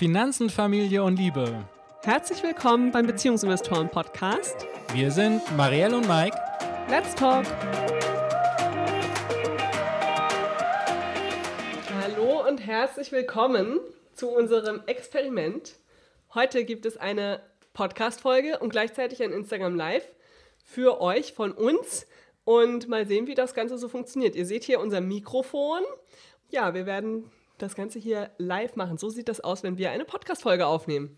Finanzen, Familie und Liebe. Herzlich willkommen beim Beziehungsinvestoren Podcast. Wir sind Marielle und Mike. Let's talk. Hallo und herzlich willkommen zu unserem Experiment. Heute gibt es eine Podcast-Folge und gleichzeitig ein Instagram Live für euch von uns und mal sehen, wie das Ganze so funktioniert. Ihr seht hier unser Mikrofon. Ja, wir werden das Ganze hier live machen. So sieht das aus, wenn wir eine Podcast-Folge aufnehmen.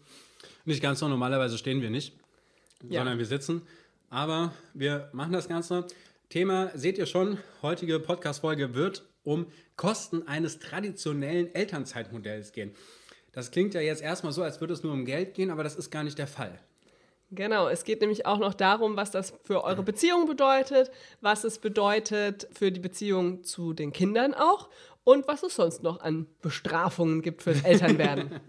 Nicht ganz so, normalerweise stehen wir nicht, Ja. sondern wir sitzen. Aber wir machen das Ganze. Thema seht ihr schon, heutige Podcast-Folge wird um Kosten eines traditionellen Elternzeitmodells gehen. Das klingt ja jetzt erstmal so, als würde es nur um Geld gehen, aber das ist gar nicht der Fall. Genau, es geht nämlich auch noch darum, was das für eure Beziehung bedeutet, was es bedeutet für die Beziehung zu den Kindern auch und was es sonst noch an Bestrafungen gibt fürs Elternwerden.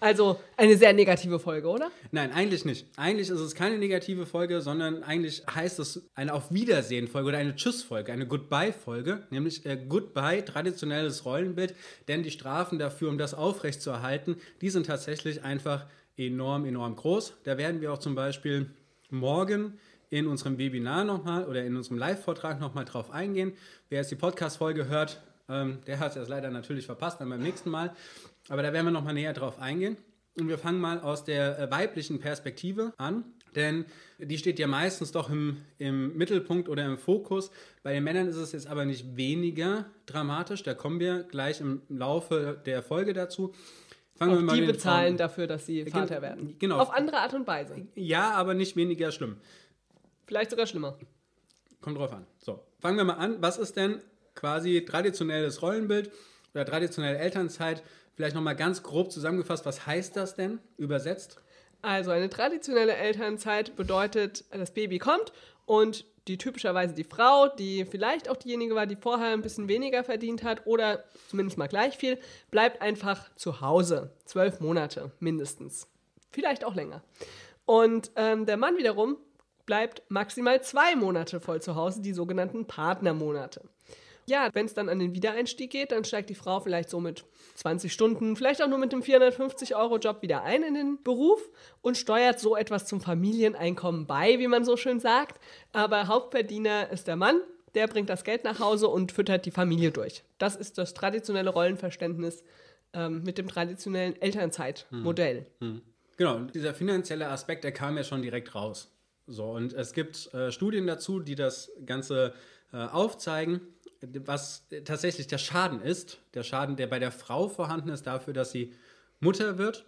also eine sehr negative Folge, oder? Nein, eigentlich nicht. Eigentlich ist es keine negative Folge, sondern eigentlich heißt es eine Auf Wiedersehen-Folge oder eine Tschüss-Folge, eine Goodbye-Folge, nämlich äh, Goodbye, traditionelles Rollenbild, denn die Strafen dafür, um das aufrechtzuerhalten, die sind tatsächlich einfach enorm, enorm groß. Da werden wir auch zum Beispiel morgen in unserem Webinar nochmal oder in unserem Live-Vortrag nochmal drauf eingehen. Wer jetzt die Podcast-Folge hört, ähm, der hat es jetzt leider natürlich verpasst, dann beim nächsten Mal. Aber da werden wir nochmal näher drauf eingehen. Und wir fangen mal aus der äh, weiblichen Perspektive an, denn die steht ja meistens doch im, im Mittelpunkt oder im Fokus. Bei den Männern ist es jetzt aber nicht weniger dramatisch, da kommen wir gleich im Laufe der Folge dazu. Fangen Auch wir mal die bezahlen Frauen. dafür, dass sie Vater werden. genau. Auf andere Art und Weise. Ja, aber nicht weniger schlimm. Vielleicht sogar schlimmer. Kommt drauf an. So, fangen wir mal an. Was ist denn quasi traditionelles Rollenbild oder traditionelle Elternzeit? Vielleicht nochmal ganz grob zusammengefasst, was heißt das denn übersetzt? Also eine traditionelle Elternzeit bedeutet, das Baby kommt und die typischerweise die Frau, die vielleicht auch diejenige war, die vorher ein bisschen weniger verdient hat oder zumindest mal gleich viel, bleibt einfach zu Hause. Zwölf Monate mindestens. Vielleicht auch länger. Und ähm, der Mann wiederum bleibt maximal zwei Monate voll zu Hause, die sogenannten Partnermonate. Ja, wenn es dann an den Wiedereinstieg geht, dann steigt die Frau vielleicht so mit 20 Stunden, vielleicht auch nur mit dem 450-Euro-Job wieder ein in den Beruf und steuert so etwas zum Familieneinkommen bei, wie man so schön sagt. Aber Hauptverdiener ist der Mann, der bringt das Geld nach Hause und füttert die Familie durch. Das ist das traditionelle Rollenverständnis ähm, mit dem traditionellen Elternzeitmodell. Genau, und dieser finanzielle Aspekt, der kam ja schon direkt raus. So, und es gibt äh, Studien dazu, die das Ganze äh, aufzeigen, was tatsächlich der Schaden ist. Der Schaden, der bei der Frau vorhanden ist, dafür, dass sie Mutter wird.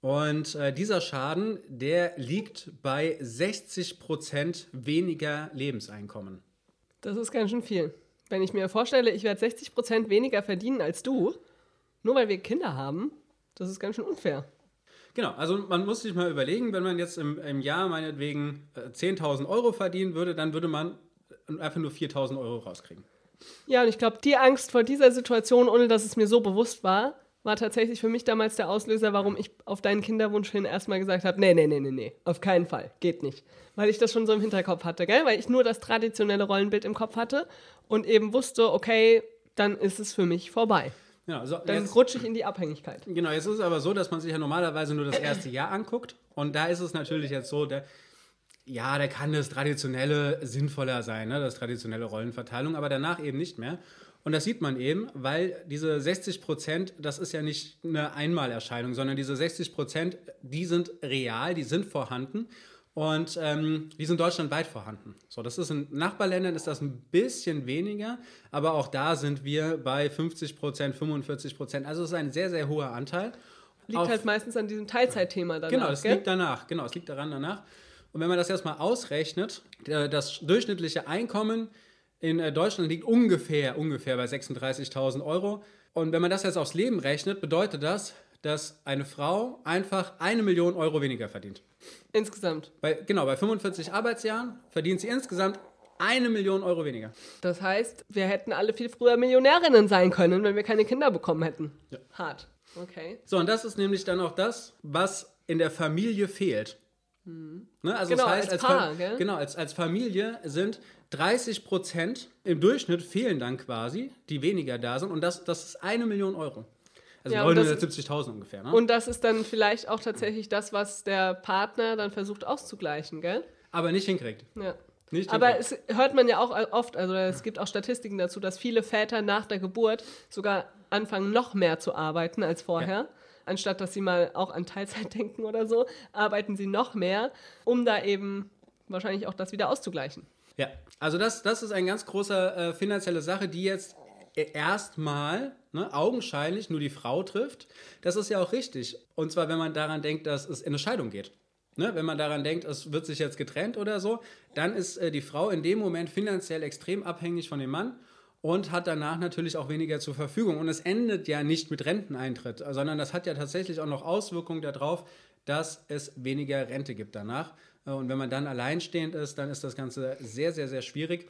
Und äh, dieser Schaden, der liegt bei 60 Prozent weniger Lebenseinkommen. Das ist ganz schön viel. Wenn ich mir vorstelle, ich werde 60 Prozent weniger verdienen als du, nur weil wir Kinder haben, das ist ganz schön unfair. Genau, also man muss sich mal überlegen, wenn man jetzt im, im Jahr meinetwegen äh, 10.000 Euro verdienen würde, dann würde man einfach nur 4.000 Euro rauskriegen. Ja, und ich glaube, die Angst vor dieser Situation, ohne dass es mir so bewusst war, war tatsächlich für mich damals der Auslöser, warum ich auf deinen Kinderwunsch hin erstmal gesagt habe, nee, nee, nee, nee, nee, auf keinen Fall, geht nicht. Weil ich das schon so im Hinterkopf hatte, gell? Weil ich nur das traditionelle Rollenbild im Kopf hatte und eben wusste, okay, dann ist es für mich vorbei. Genau, so Dann jetzt, rutsche ich in die Abhängigkeit. genau, jetzt ist es aber so, dass man sich ja normalerweise nur das erste Jahr anguckt. Und da ist es natürlich jetzt so, der, ja, da kann das Traditionelle sinnvoller sein, ne? das traditionelle Rollenverteilung, aber danach eben nicht mehr. Und das sieht man eben, weil diese 60 Prozent, das ist ja nicht eine Einmalerscheinung, sondern diese 60 Prozent, die sind real, die sind vorhanden und ähm, die sind deutschlandweit vorhanden. So, das ist in Nachbarländern ist das ein bisschen weniger, aber auch da sind wir bei 50 Prozent, 45 Prozent. Also es ist ein sehr, sehr hoher Anteil. Liegt Auf- halt meistens an diesem Teilzeitthema danach, Genau, das gell? liegt danach. Genau, es liegt daran danach. Und wenn man das erstmal ausrechnet, der- das durchschnittliche Einkommen in äh, Deutschland liegt ungefähr, ungefähr bei 36.000 Euro. Und wenn man das jetzt aufs Leben rechnet, bedeutet das, dass eine Frau einfach eine Million Euro weniger verdient. Insgesamt. Bei, genau, bei 45 Arbeitsjahren verdient sie insgesamt eine Million Euro weniger. Das heißt, wir hätten alle viel früher Millionärinnen sein können, wenn wir keine Kinder bekommen hätten. Ja. Hart. Okay. So, und das ist nämlich dann auch das, was in der Familie fehlt. Ne? Also Genau, das heißt, als als, Paar, Fa- gell? genau, als, als Familie sind 30 Prozent im Durchschnitt fehlen dann quasi, die weniger da sind. Und das, das ist eine Million Euro. Also Ja, und das- 970.000 ungefähr, ne? Und das ist dann vielleicht auch tatsächlich das, was der Partner dann versucht auszugleichen, gell? Aber nicht hinkriegt. Ja. Nicht Aber hinkriegt. es hört man ja auch oft, also es gibt auch Statistiken dazu, dass viele Väter nach der Geburt sogar anfangen, noch mehr zu arbeiten als vorher. Anstatt dass sie mal auch an Teilzeit denken oder so, arbeiten sie noch mehr, um da eben wahrscheinlich auch das wieder auszugleichen. Ja, also das, das ist eine ganz große äh, finanzielle Sache, die jetzt e- erstmal ne, augenscheinlich nur die Frau trifft. Das ist ja auch richtig. Und zwar, wenn man daran denkt, dass es in eine Scheidung geht. Ne, wenn man daran denkt, es wird sich jetzt getrennt oder so, dann ist äh, die Frau in dem Moment finanziell extrem abhängig von dem Mann und hat danach natürlich auch weniger zur Verfügung. Und es endet ja nicht mit Renteneintritt, sondern das hat ja tatsächlich auch noch Auswirkungen darauf, dass es weniger Rente gibt danach. Äh, Und wenn man dann alleinstehend ist, dann ist das Ganze sehr, sehr, sehr schwierig.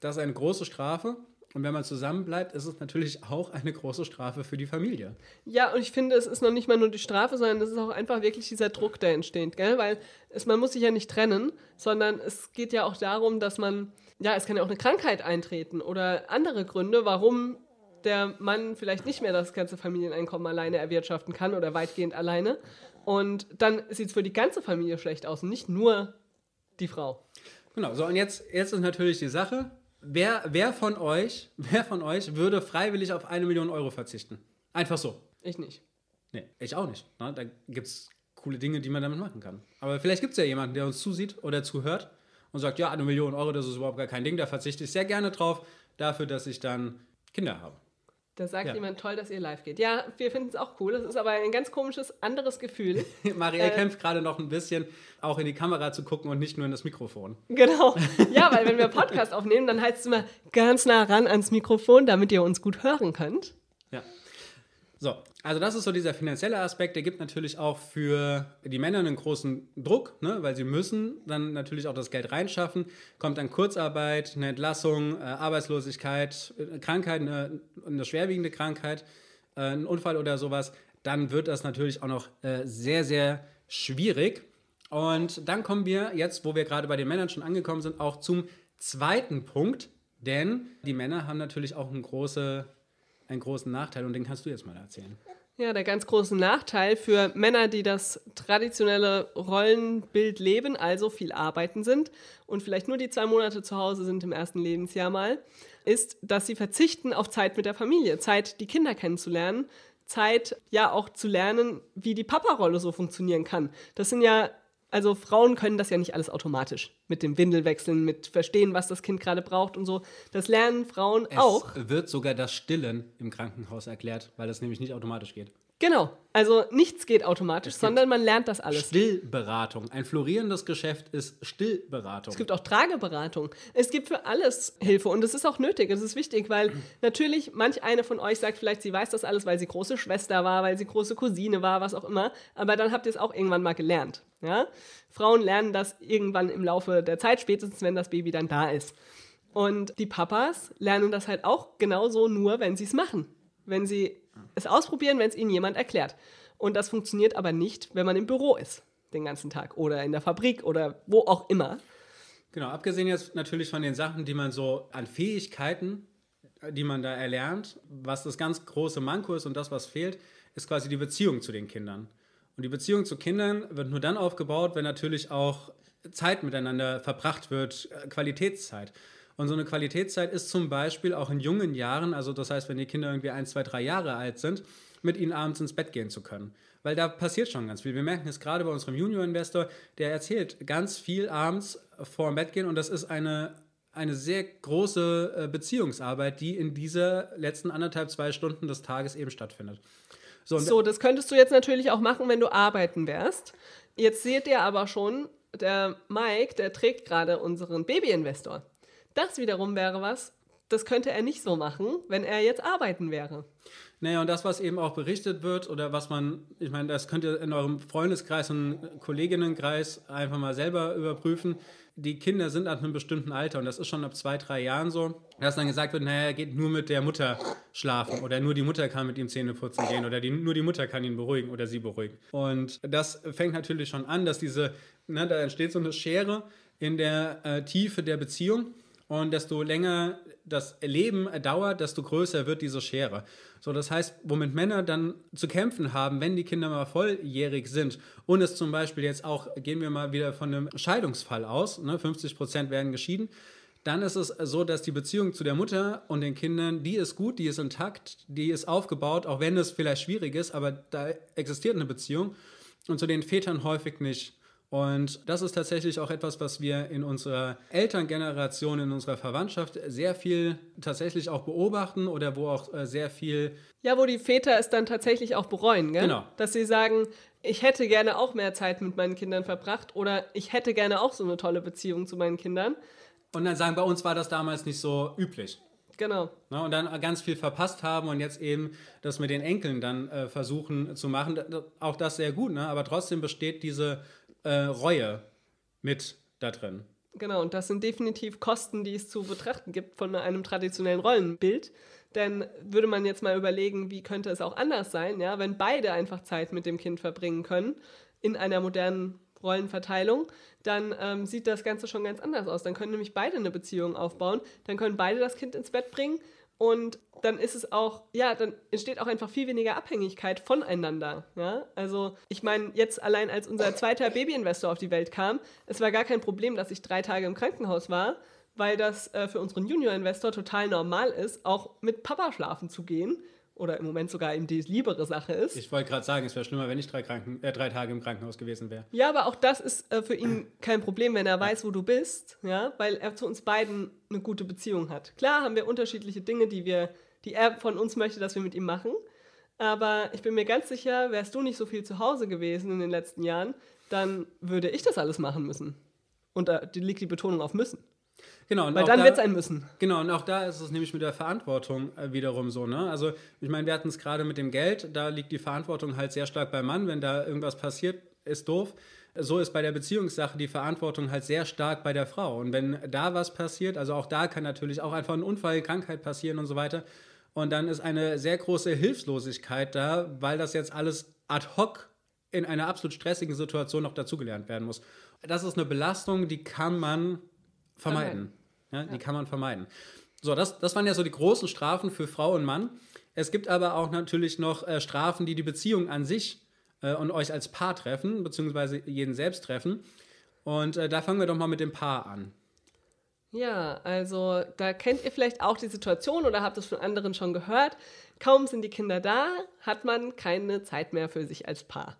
Das ist eine große Strafe. Und wenn man zusammenbleibt, ist es natürlich auch eine große Strafe für die Familie. Ja, und ich finde, es ist noch nicht mal nur die Strafe, sondern es ist auch einfach wirklich dieser Druck, der entsteht, gell? Weil es, man muss sich ja nicht trennen, sondern es geht ja auch darum, dass man, ja, es kann ja auch eine Krankheit eintreten oder andere Gründe, warum der Mann vielleicht nicht mehr das ganze Familieneinkommen alleine erwirtschaften kann oder weitgehend alleine. Und dann sieht es für die ganze Familie schlecht aus und nicht nur die Frau. Genau, so und jetzt, jetzt ist natürlich die Sache, wer, wer, von euch, wer von euch würde freiwillig auf eine Million Euro verzichten? Einfach so. Ich nicht. Nee, ich auch nicht. Ne? Da gibt es coole Dinge, die man damit machen kann. Aber vielleicht gibt es ja jemanden, der uns zusieht oder zuhört und sagt, ja, eine Million Euro, das ist überhaupt gar kein Ding, da verzichte ich sehr gerne drauf, dafür, dass ich dann Kinder habe. Da sagt Ja. jemand, toll, dass ihr live geht. Ja, wir finden es auch cool. Es ist aber ein ganz komisches, anderes Gefühl. Marielle Äh. kämpft gerade noch ein bisschen, auch in die Kamera zu gucken und nicht nur in das Mikrofon. Genau. Ja, weil wenn wir Podcast aufnehmen, dann heißt es immer ganz nah ran ans Mikrofon, damit ihr uns gut hören könnt. Ja. So, also das ist so dieser finanzielle Aspekt. Der gibt natürlich auch für die Männer einen großen Druck, ne? weil sie müssen dann natürlich auch das Geld reinschaffen. Kommt dann Kurzarbeit, eine Entlassung, äh, Arbeitslosigkeit, äh, Krankheit, eine, eine schwerwiegende Krankheit, äh, ein Unfall oder sowas, dann wird das natürlich auch noch äh, sehr, sehr schwierig. Und dann kommen wir jetzt, wo wir gerade bei den Männern schon angekommen sind, auch zum zweiten Punkt. Denn die Männer haben natürlich auch eine große einen großen Nachteil und den kannst du jetzt mal erzählen. Ja, der ganz große Nachteil für Männer, die das traditionelle Rollenbild leben, also viel arbeiten sind und vielleicht nur die zwei Monate zu Hause sind im ersten Lebensjahr mal, ist, dass sie verzichten auf Zeit mit der Familie, Zeit, die Kinder kennenzulernen, Zeit, ja auch zu lernen, wie die Papa-Rolle so funktionieren kann. Das sind ja, also Frauen können das ja nicht alles automatisch mit dem Windelwechseln, mit verstehen, was das Kind gerade braucht und so. Das lernen Frauen auch. Es wird sogar das Stillen im Krankenhaus erklärt, weil das nämlich nicht automatisch geht. Genau. Also nichts geht automatisch, sondern man lernt das alles. Stillberatung. Ein florierendes Geschäft ist Stillberatung. Es gibt auch Trageberatung. Es gibt für alles Hilfe und es ist auch nötig, es ist wichtig, weil natürlich manch eine von euch sagt vielleicht, sie weiß das alles, weil sie große Schwester war, weil sie große Cousine war, was auch immer, aber dann habt ihr es auch irgendwann mal gelernt. Ja? Frauen lernen das irgendwann im Laufe der Zeit, spätestens wenn das Baby dann da ist. Und die Papas lernen das halt auch genauso nur, wenn sie es machen. Wenn sie es ausprobieren, wenn es ihnen jemand erklärt. Und das funktioniert aber nicht, wenn man im Büro ist, den ganzen Tag oder in der Fabrik oder wo auch immer. Genau, abgesehen jetzt natürlich von den Sachen, die man so an Fähigkeiten, die man da erlernt, was das ganz große Manko ist und das, was fehlt, ist quasi die Beziehung zu den Kindern. Und die Beziehung zu Kindern wird nur dann aufgebaut, wenn natürlich auch Zeit miteinander verbracht wird, äh, Qualitätszeit. Und so eine Qualitätszeit ist zum Beispiel auch in jungen Jahren, also das heißt, wenn die Kinder irgendwie ein, zwei, drei Jahre alt sind, mit ihnen abends ins Bett gehen zu können. Weil da passiert schon ganz viel. Wir merken es gerade bei unserem Junior-Investor, der erzählt ganz viel abends vor dem Bett gehen und das ist eine, eine sehr große äh, Beziehungsarbeit, die in dieser letzten anderthalb, zwei Stunden des Tages eben stattfindet. So, So, das könntest du jetzt natürlich auch machen, wenn du arbeiten wärst. Jetzt seht ihr aber schon, der Mike, der trägt gerade unseren Baby-Investor. Das wiederum wäre was, das könnte er nicht so machen, wenn er jetzt arbeiten wäre. Naja, und das, was eben auch berichtet wird oder was man, ich meine, das könnt ihr in eurem Freundeskreis und Kolleginnenkreis einfach mal selber überprüfen. Die Kinder sind ab einem bestimmten Alter und das ist schon ab zwei, drei Jahren so, dass dann gesagt wird, naja, er geht nur mit der Mutter schlafen oder nur die Mutter kann mit ihm Zähne putzen gehen oder die, nur die Mutter kann ihn beruhigen oder sie beruhigen. Und das fängt natürlich schon an, dass diese, ne, da entsteht so eine Schere in der äh, Tiefe der Beziehung Und desto länger das Leben dauert, desto größer wird diese Schere. So, das heißt, womit Männer dann zu kämpfen haben, wenn die Kinder mal volljährig sind und es zum Beispiel jetzt auch, gehen wir mal wieder von einem Scheidungsfall aus, ne, 50 Prozent werden geschieden, dann ist es so, dass die Beziehung zu der Mutter und den Kindern, die ist gut, die ist intakt, die ist aufgebaut, auch wenn es vielleicht schwierig ist, aber da existiert eine Beziehung und zu den Vätern häufig nicht. Und das ist tatsächlich auch etwas, was wir in unserer Elterngeneration, in unserer Verwandtschaft sehr viel tatsächlich auch beobachten oder wo auch äh, sehr viel. Ja, wo die Väter es dann tatsächlich auch bereuen, gell? Genau. Dass sie sagen, ich hätte gerne auch mehr Zeit mit meinen Kindern verbracht oder ich hätte gerne auch so eine tolle Beziehung zu meinen Kindern. Und dann sagen, bei uns war das damals nicht so üblich. Genau. Ne, und dann ganz viel verpasst haben und jetzt eben das mit den Enkeln dann äh, versuchen zu machen. Auch das sehr gut, ne? aber trotzdem besteht diese äh, Reue mit da drin. Genau, und das sind definitiv Kosten, die es zu betrachten gibt von einem traditionellen Rollenbild. Denn würde man jetzt mal überlegen, wie könnte es auch anders sein, ja, wenn beide einfach Zeit mit dem Kind verbringen können in einer modernen Rollenverteilung, dann ähm, sieht das Ganze schon ganz anders aus. Dann können nämlich beide eine Beziehung aufbauen, dann können beide das Kind ins Bett bringen und dann ist es auch, ja, dann entsteht auch einfach viel weniger Abhängigkeit voneinander. Ja? Also, ich meine, jetzt allein als unser zweiter Babyinvestor auf die Welt kam, es war gar kein Problem, dass ich drei Tage im Krankenhaus war, weil das äh, für unseren Junior-Investor total normal ist, auch mit Papa schlafen zu gehen oder im Moment sogar eben die liebere Sache ist. Ich wollte gerade sagen, es wäre schlimmer, wenn ich drei, Kranken, äh, drei Tage im Krankenhaus gewesen wäre. Ja, aber auch das ist äh, für ihn kein Problem, wenn er weiß, wo du bist, ja, weil er zu uns beiden eine gute Beziehung hat. Klar haben wir unterschiedliche Dinge, die wir, die er von uns möchte, dass wir mit ihm machen. Aber ich bin mir ganz sicher, wärst du nicht so viel zu Hause gewesen in den letzten Jahren, dann würde ich das alles machen müssen. Und da liegt die Betonung auf müssen. Genau, Weil dann da, wird es ein Müssen. Genau, und auch da ist es nämlich mit der Verantwortung äh, wiederum so. Ne? Also, ich meine, wir hatten es gerade mit dem Geld, da liegt die Verantwortung halt sehr stark beim Mann. Wenn da irgendwas passiert, ist doof. So ist bei der Beziehungssache die Verantwortung halt sehr stark bei der Frau. Und wenn da was passiert, also auch da kann natürlich auch einfach ein Unfall, Krankheit passieren und so weiter. Und dann ist eine sehr große Hilflosigkeit da, weil das jetzt alles ad hoc in einer absolut stressigen Situation noch dazugelernt werden muss. Das ist eine Belastung, die kann man vermeiden. Ja, die ja. kann man vermeiden. So, das, das waren ja so die großen Strafen für Frau und Mann. Es gibt aber auch natürlich noch äh, Strafen, die die Beziehung an sich äh, und euch als Paar treffen, beziehungsweise jeden selbst treffen. Und äh, da fangen wir doch mal mit dem Paar an. Ja, also da kennt ihr vielleicht auch die Situation oder habt es von anderen schon gehört. Kaum sind die Kinder da, hat man keine Zeit mehr für sich als Paar.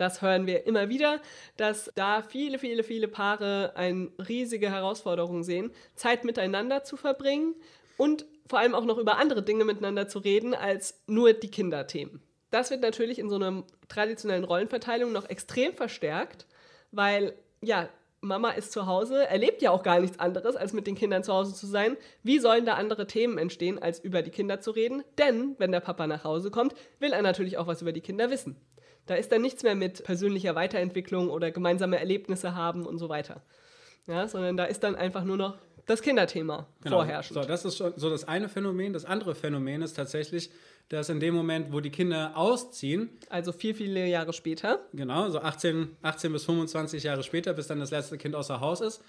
Das hören wir immer wieder, dass da viele, viele, viele Paare eine riesige Herausforderung sehen, Zeit miteinander zu verbringen und vor allem auch noch über andere Dinge miteinander zu reden als nur die Kinderthemen. Das wird natürlich in so einer traditionellen Rollenverteilung noch extrem verstärkt, weil ja, Mama ist zu Hause, erlebt ja auch gar nichts anderes, als mit den Kindern zu Hause zu sein. Wie sollen da andere Themen entstehen, als über die Kinder zu reden? Denn wenn der Papa nach Hause kommt, will er natürlich auch was über die Kinder wissen. Da ist dann nichts mehr mit persönlicher Weiterentwicklung oder gemeinsame Erlebnisse haben und so weiter. Ja, sondern da ist dann einfach nur noch das Kinderthema genau. vorherrschend. So, das ist schon so das eine Phänomen. Das andere Phänomen ist tatsächlich, dass in dem Moment, wo die Kinder ausziehen, also viel, viele Jahre später, genau, so 18, 18 bis 25 Jahre später, bis dann das letzte Kind außer Haus ist,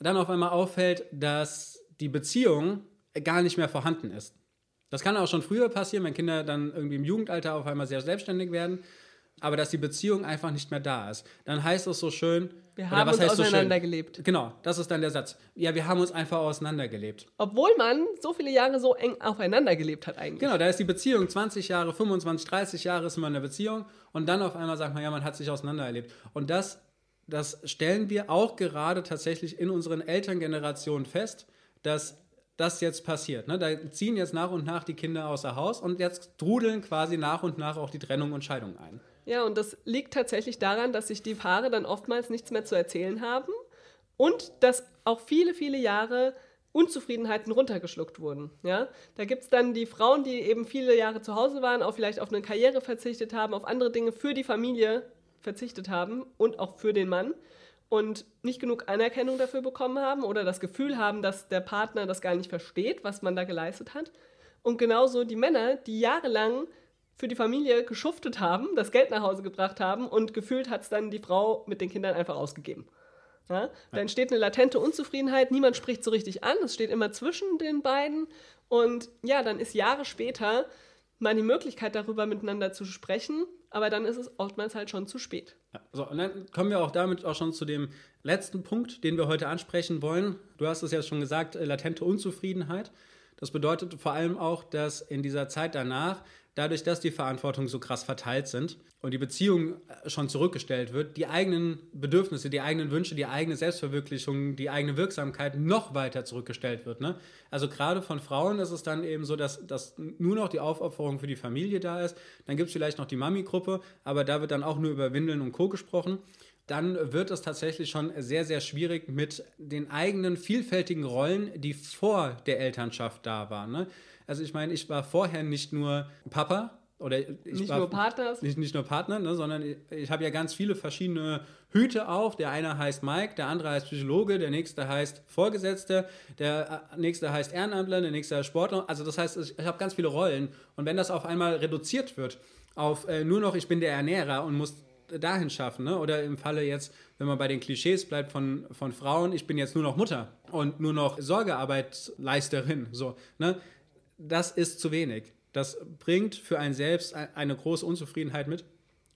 dann auf einmal auffällt, dass die Beziehung gar nicht mehr vorhanden ist. Das kann auch schon früher passieren, wenn Kinder dann irgendwie im Jugendalter auf einmal sehr selbstständig werden aber dass die Beziehung einfach nicht mehr da ist. Dann heißt es so schön. Wir haben uns auseinandergelebt. So genau, das ist dann der Satz. Ja, wir haben uns einfach auseinandergelebt. Obwohl man so viele Jahre so eng aufeinander gelebt hat eigentlich. Genau, da ist die Beziehung 20 Jahre, 25, 30 Jahre ist man in der Beziehung und dann auf einmal sagt man, ja, man hat sich auseinandererlebt. Und das, das stellen wir auch gerade tatsächlich in unseren Elterngenerationen fest, dass das jetzt passiert. Ne? Da ziehen jetzt nach und nach die Kinder außer Haus und jetzt trudeln quasi nach und nach auch die Trennung und Scheidung ein. Ja, und das liegt tatsächlich daran, dass sich die Paare dann oftmals nichts mehr zu erzählen haben und dass auch viele, viele Jahre Unzufriedenheiten runtergeschluckt wurden. Ja? Da gibt es dann die Frauen, die eben viele Jahre zu Hause waren, auch vielleicht auf eine Karriere verzichtet haben, auf andere Dinge für die Familie verzichtet haben und auch für den Mann und nicht genug Anerkennung dafür bekommen haben oder das Gefühl haben, dass der Partner das gar nicht versteht, was man da geleistet hat. Und genauso die Männer, die jahrelang für die Familie geschuftet haben, das Geld nach Hause gebracht haben und gefühlt hat es dann die Frau mit den Kindern einfach ausgegeben. Ja? Da entsteht eine latente Unzufriedenheit, niemand spricht so richtig an, es steht immer zwischen den beiden. Und ja, dann ist Jahre später mal die Möglichkeit, darüber miteinander zu sprechen, aber dann ist es oftmals halt schon zu spät. Ja, so, und dann kommen wir auch damit auch schon zu dem letzten Punkt, den wir heute ansprechen wollen. Du hast es ja schon gesagt, äh, latente Unzufriedenheit. Das bedeutet vor allem auch, dass in dieser Zeit danach dadurch, dass die Verantwortung so krass verteilt sind und die Beziehung äh, schon zurückgestellt wird, die eigenen Bedürfnisse, die eigenen Wünsche, die eigene Selbstverwirklichung, die eigene Wirksamkeit noch weiter zurückgestellt wird. Ne? Also gerade von Frauen ist es dann eben so, dass, dass nur noch die Aufopferung für die Familie da ist. Dann gibt es vielleicht noch die Mami-Gruppe, aber da wird dann auch nur über Windeln und Co. gesprochen dann wird es tatsächlich schon sehr, sehr schwierig mit den eigenen vielfältigen Rollen, die vor der Elternschaft da waren. Ne? Also ich meine, ich war vorher nicht nur Papa oder ich nicht war nur Partner. Nicht, nicht nur Partner, ne, sondern ich, ich habe ja ganz viele verschiedene Hüte auf. Der eine heißt Mike, der andere heißt Psychologe, der nächste heißt Vorgesetzte, der äh, nächste heißt Ehrenamtler, der nächste heißt Sportler. Also das heißt, ich, ich habe ganz viele Rollen. Und wenn das auf einmal reduziert wird auf äh, nur noch, ich bin der Ernährer und muss dahin schaffen. Ne? Oder im Falle jetzt, wenn man bei den Klischees bleibt von, von Frauen, ich bin jetzt nur noch Mutter und nur noch Sorgearbeitsleisterin. So, ne? Das ist zu wenig. Das bringt für einen selbst eine große Unzufriedenheit mit.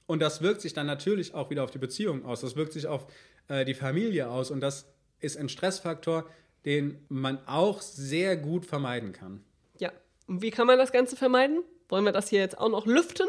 Und das wirkt sich dann natürlich auch wieder auf die Beziehung aus. Das wirkt sich auf äh, die Familie aus. Und das ist ein Stressfaktor, den man auch sehr gut vermeiden kann. Ja. Und wie kann man das Ganze vermeiden? Wollen wir das hier jetzt auch noch lüften?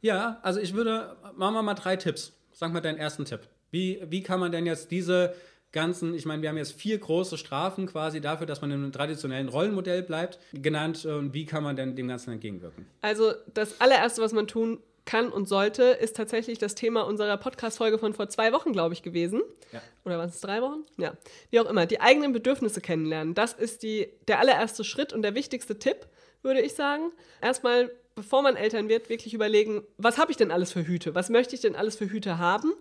Ja, also ich würde, machen wir mal drei Tipps. Sag mal deinen ersten Tipp. Wie, wie kann man denn jetzt diese ganzen, ich meine, wir haben jetzt vier große Strafen quasi dafür, dass man einem traditionellen Rollenmodell bleibt, genannt. Und wie kann man denn dem Ganzen entgegenwirken? Also das allererste, was man tun kann und sollte, ist tatsächlich das Thema unserer Podcast-Folge von vor zwei Wochen, glaube ich, gewesen. Ja. Oder waren es drei Wochen? Ja. Wie auch immer. Die eigenen Bedürfnisse kennenlernen. Das ist die, der allererste Schritt und der wichtigste Tipp, würde ich sagen. Erstmal, bevor man Eltern wird, wirklich überlegen, was habe ich denn alles für Hüte? Was möchte ich denn alles für Hüte haben?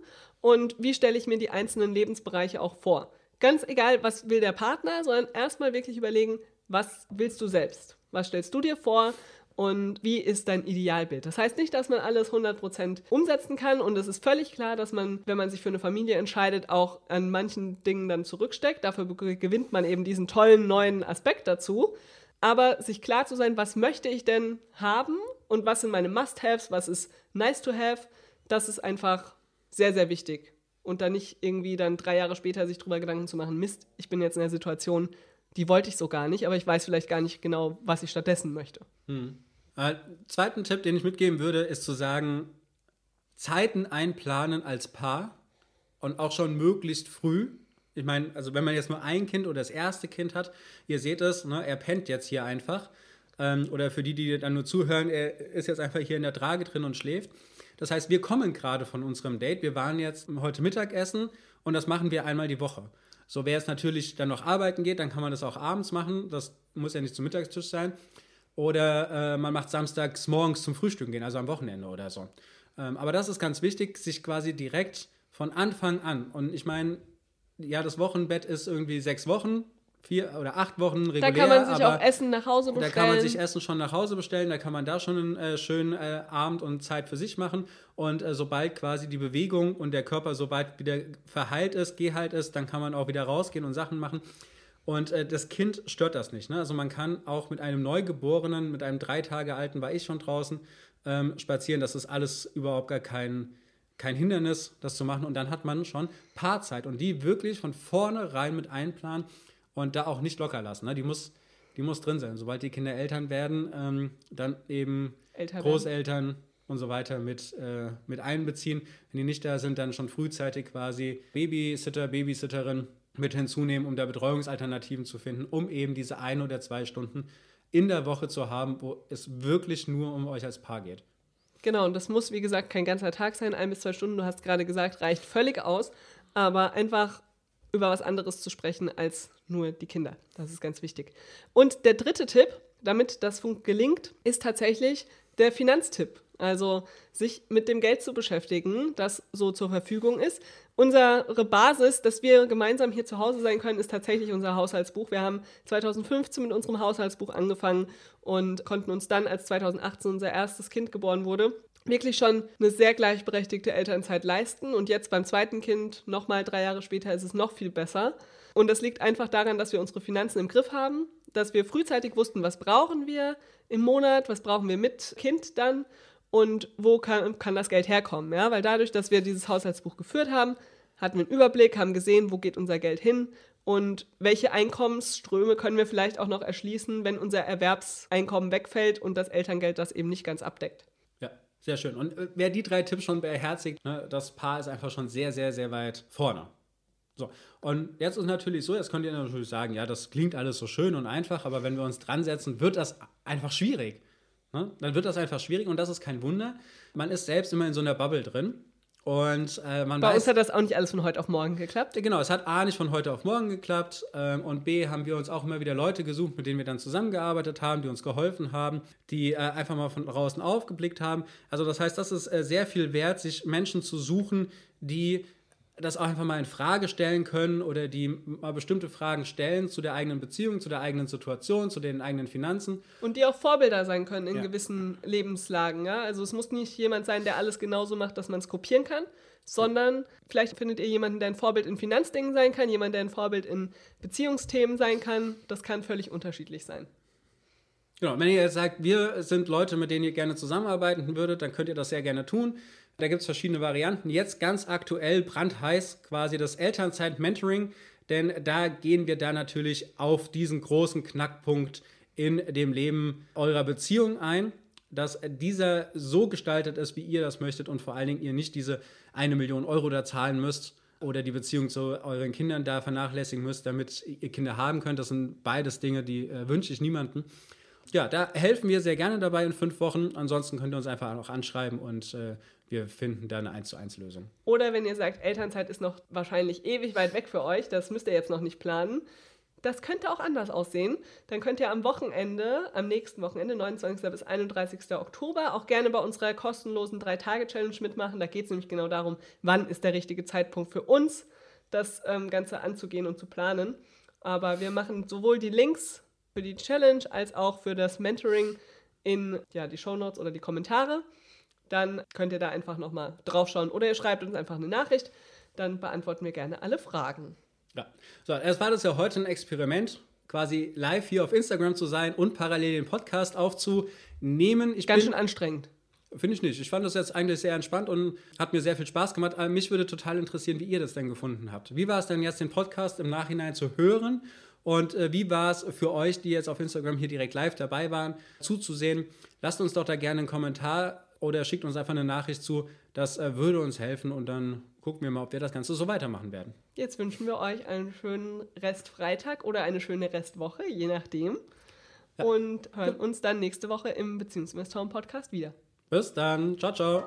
und wie stelle ich mir die einzelnen Lebensbereiche auch vor. Ganz egal, was will der Partner, sondern erstmal wirklich überlegen, was willst du selbst? Was stellst du dir vor? Und wie ist dein Idealbild? Das heißt nicht, dass man alles 100% umsetzen kann und es ist völlig klar, dass man, wenn man sich für eine Familie entscheidet, auch an manchen Dingen dann zurücksteckt. Dafür gewinnt man eben diesen tollen neuen Aspekt dazu. Aber sich klar zu sein, was möchte ich denn haben und was sind meine Must-Haves, was ist nice to have, das ist einfach sehr, sehr wichtig. Und dann nicht irgendwie dann drei Jahre später sich drüber Gedanken zu machen, Mist, ich bin jetzt in der Situation, die wollte ich so gar nicht, aber ich weiß vielleicht gar nicht genau, was ich stattdessen möchte. Hm. Äh, zweiten Tipp, den ich mitgeben würde, ist zu sagen, Zeiten einplanen als Paar und auch schon möglichst früh. Ich meine, also wenn man jetzt nur ein Kind oder das erste Kind hat, ihr seht es, ne, er pennt jetzt hier einfach. Ähm, oder für die, die dann nur zuhören, er ist jetzt einfach hier in der Trage drin und schläft. Das heißt, wir kommen gerade von unserem Date. Wir waren jetzt heute Mittagessen und das machen wir einmal die Woche. So, wer jetzt natürlich dann noch arbeiten geht, dann kann man das auch abends machen. Das muss ja nicht zum Mittagstisch sein. Oder äh, man macht samstags morgens zum Frühstück gehen, also am Wochenende oder so. Ähm, aber das ist ganz wichtig, sich quasi direkt von Anfang an. Und ich meine, ja, das Wochenbett ist irgendwie sechs Wochen, vier oder acht Wochen regulär. Da kann man sich auch Essen nach Hause bestellen. Da kann man sich Essen schon nach Hause bestellen, da kann man da schon einen äh, schönen äh, Abend und Zeit für sich machen. Und äh, sobald quasi die Bewegung und der Körper soweit wieder verheilt ist, geheilt ist, dann kann man auch wieder rausgehen und Sachen machen. Und äh, das Kind stört das nicht. Ne? Also man kann auch mit einem Neugeborenen, mit einem drei Tage alten, war ich schon draußen, ähm, spazieren. Das ist alles überhaupt gar kein, kein Hindernis, das zu machen. Und dann hat man schon Paarzeit und die wirklich von vornherein mit einplanen und da auch nicht locker lassen. Ne? Die, muss, die muss drin sein. Sobald die Kinder Eltern werden, ähm, dann eben Eltern Großeltern werden. und so weiter mit, äh, mit einbeziehen. Wenn die nicht da sind, dann schon frühzeitig quasi Babysitter, Babysitterin mit hinzunehmen, um da Betreuungsalternativen zu finden, um eben diese ein oder zwei Stunden in der Woche zu haben, wo es wirklich nur um euch als Paar geht. Genau, und das muss, wie gesagt, kein ganzer Tag sein, ein bis zwei Stunden, du hast gerade gesagt, reicht völlig aus. Aber einfach über was anderes zu sprechen als nur die Kinder. Das ist ganz wichtig. Und der dritte Tipp, damit das gelingt, ist tatsächlich der Finanztipp. Also sich mit dem Geld zu beschäftigen, das so zur Verfügung ist. Unsere Basis, dass wir gemeinsam hier zu Hause sein können, ist tatsächlich unser Haushaltsbuch. Wir haben 2015 mit unserem Haushaltsbuch angefangen und konnten uns dann, als 2018 unser erstes Kind geboren wurde, wirklich schon eine sehr gleichberechtigte Elternzeit leisten. Und jetzt beim zweiten Kind, nochmal drei Jahre später, ist es noch viel besser. Und das liegt einfach daran, dass wir unsere Finanzen im Griff haben, dass wir frühzeitig wussten, was brauchen wir im Monat, was brauchen wir mit Kind dann und wo kann, kann das Geld herkommen. Ja? Weil dadurch, dass wir dieses Haushaltsbuch geführt haben, hatten wir einen Überblick, haben gesehen, wo geht unser Geld hin und welche Einkommensströme können wir vielleicht auch noch erschließen, wenn unser Erwerbseinkommen wegfällt und das Elterngeld das eben nicht ganz abdeckt. Ja, sehr schön. Und äh, wer die drei Tipps schon beherzigt, ne, das Paar ist einfach schon sehr, sehr, sehr weit vorne. So, und jetzt ist natürlich so, jetzt könnt ihr natürlich sagen, ja, das klingt alles so schön und einfach, aber wenn wir uns dran setzen, wird das einfach schwierig. Ne? Dann wird das einfach schwierig und das ist kein Wunder. Man ist selbst immer in so einer Bubble drin. Und äh, man Bei weiß, uns hat das auch nicht alles von heute auf morgen geklappt. Genau, es hat A nicht von heute auf morgen geklappt ähm, und B haben wir uns auch immer wieder Leute gesucht, mit denen wir dann zusammengearbeitet haben, die uns geholfen haben, die äh, einfach mal von draußen aufgeblickt haben. Also das heißt, das ist äh, sehr viel wert, sich Menschen zu suchen, die das auch einfach mal in Frage stellen können oder die mal bestimmte Fragen stellen zu der eigenen Beziehung, zu der eigenen Situation, zu den eigenen Finanzen. Und die auch Vorbilder sein können in Ja. gewissen Lebenslagen. Ja? Also es muss nicht jemand sein, der alles genauso macht, dass man es kopieren kann, sondern vielleicht findet ihr jemanden, der ein Vorbild in Finanzdingen sein kann, jemand, der ein Vorbild in Beziehungsthemen sein kann. Das kann völlig unterschiedlich sein. Genau, wenn ihr jetzt sagt, wir sind Leute, mit denen ihr gerne zusammenarbeiten würdet, dann könnt ihr das sehr gerne tun. Da gibt es verschiedene Varianten. Jetzt ganz aktuell, brandheiß, quasi das Elternzeit-Mentoring, denn da gehen wir da natürlich auf diesen großen Knackpunkt in dem Leben eurer Beziehung ein, dass dieser so gestaltet ist, wie ihr das möchtet und vor allen Dingen ihr nicht diese eine Million Euro da zahlen müsst oder die Beziehung zu euren Kindern da vernachlässigen müsst, damit ihr Kinder haben könnt. Das sind beides Dinge, die äh, wünsche ich niemandem. Ja, da helfen wir sehr gerne dabei in fünf Wochen. Ansonsten könnt ihr uns einfach auch anschreiben und äh, wir finden da eine 1 zu 1 Lösung. Oder wenn ihr sagt, Elternzeit ist noch wahrscheinlich ewig weit weg für euch, das müsst ihr jetzt noch nicht planen. Das könnte auch anders aussehen. Dann könnt ihr am Wochenende, am nächsten Wochenende, 29. bis 31. Oktober, auch gerne bei unserer kostenlosen 3-Tage-Challenge mitmachen. Da geht es nämlich genau darum, wann ist der richtige Zeitpunkt für uns, das ähm, Ganze anzugehen und zu planen. Aber wir machen sowohl die Links für die Challenge als auch für das Mentoring in ja, die Shownotes oder die Kommentare. Dann könnt ihr da einfach nochmal draufschauen oder ihr schreibt uns einfach eine Nachricht. Dann beantworten wir gerne alle Fragen. Ja. So, es war das ja heute ein Experiment, quasi live hier auf Instagram zu sein und parallel den Podcast aufzunehmen. Ich Ganz bin- schön anstrengend. Finde ich nicht. Ich fand das jetzt eigentlich sehr entspannt und hat mir sehr viel Spaß gemacht. Aber mich würde total interessieren, wie ihr das denn gefunden habt. Wie war es denn jetzt, den Podcast im Nachhinein zu hören? Und äh, wie war es für euch, die jetzt auf Instagram hier direkt live dabei waren, zuzusehen? Lasst uns doch da gerne einen Kommentar oder schickt uns einfach eine Nachricht zu. Das äh, würde uns helfen und dann gucken wir mal, ob wir das Ganze so weitermachen werden. Jetzt wünschen wir euch einen schönen Restfreitag oder eine schöne Restwoche, je nachdem. Und hören uns dann nächste Woche im Beziehungsinvestoren-Podcast wieder. Bis dann. Ciao, ciao.